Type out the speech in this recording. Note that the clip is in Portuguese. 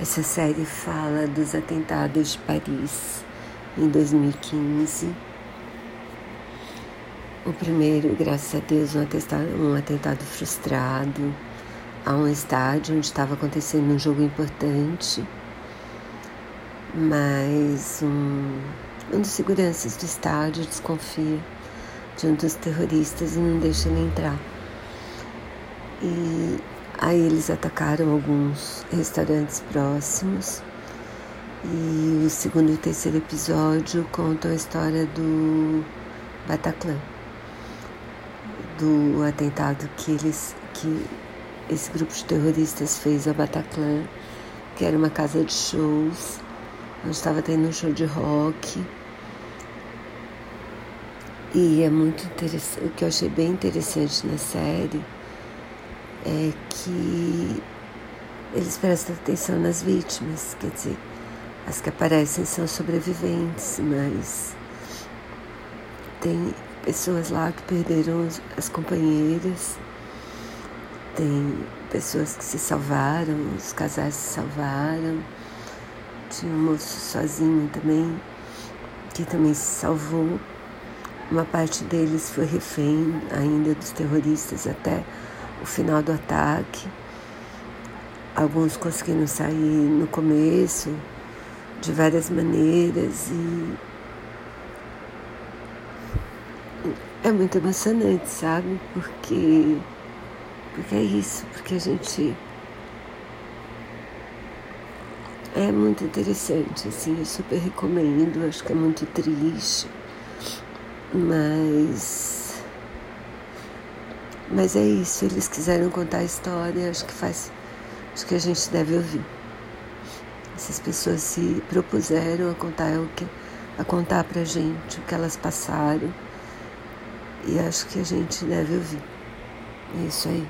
Essa série fala dos atentados de Paris em 2015. O primeiro, graças a Deus, um atentado, um atentado frustrado a um estádio onde estava acontecendo um jogo importante, mas um, um dos seguranças do estádio desconfia de um dos terroristas e não deixa ele entrar. E Aí eles atacaram alguns restaurantes próximos. E o segundo e terceiro episódio contam a história do Bataclan, do atentado que eles que esse grupo de terroristas fez ao Bataclan, que era uma casa de shows, onde estava tendo um show de rock. E é muito interessante, o que eu achei bem interessante na série é que eles prestam atenção nas vítimas, quer dizer, as que aparecem são sobreviventes, mas tem pessoas lá que perderam as companheiras, tem pessoas que se salvaram, os casais se salvaram, tinha um moço sozinho também, que também se salvou. Uma parte deles foi refém ainda dos terroristas até o final do ataque. Alguns conseguiram sair no começo, de várias maneiras, e é muito emocionante, sabe? Porque, porque é isso, porque a gente. É muito interessante, assim, eu super recomendo, acho que é muito triste, mas mas é isso, eles quiseram contar a história, acho que faz, acho que a gente deve ouvir. Essas pessoas se propuseram a contar o que, a contar pra gente o que elas passaram. E acho que a gente deve ouvir. É isso aí.